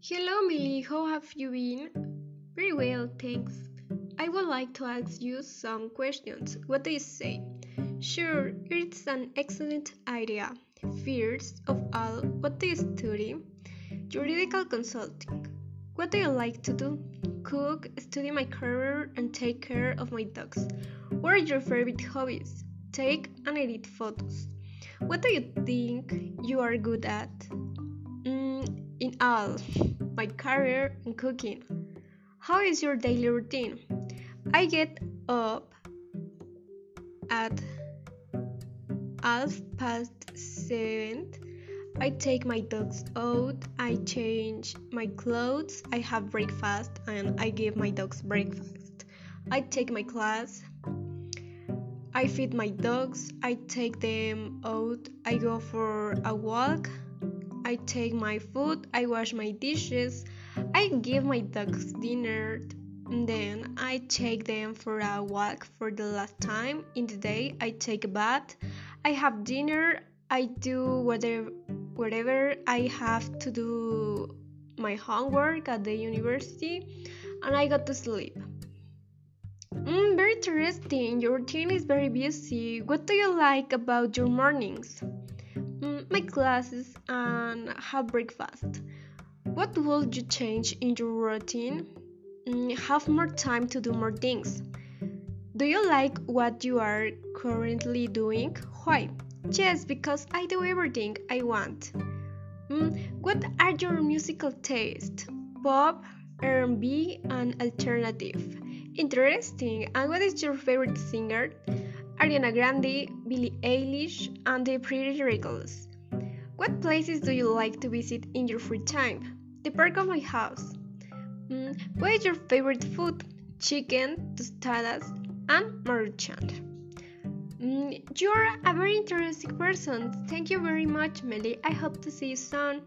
Hello, Millie. How have you been? Very well, thanks. I would like to ask you some questions. What do you say? Sure, it's an excellent idea. First of all, what do you study? Juridical consulting. What do you like to do? Cook, study my career, and take care of my dogs. What are your favorite hobbies? Take and edit photos. What do you think you are good at? In all, my career in cooking. How is your daily routine? I get up at half past seven. I take my dogs out, I change my clothes, I have breakfast, and I give my dogs breakfast. I take my class, I feed my dogs, I take them out, I go for a walk, I take my food, I wash my dishes, I give my dogs dinner, then I take them for a walk for the last time in the day. I take a bath, I have dinner, I do whatever whatever I have to do my homework at the university, and I go to sleep. Mm, very interesting. Your routine is very busy. What do you like about your mornings? My classes and have breakfast. What would you change in your routine? Mm, have more time to do more things. Do you like what you are currently doing? Why? Yes, because I do everything I want. Mm, what are your musical tastes? Pop, R&B, and alternative. Interesting. And what is your favorite singer? Ariana Grande, Billie Eilish, and the Pretty Reckless. What places do you like to visit in your free time? The park of my house. Mm, what is your favorite food? Chicken, tostadas, and maruchan. Mm, you're a very interesting person. Thank you very much, Melly. I hope to see you soon.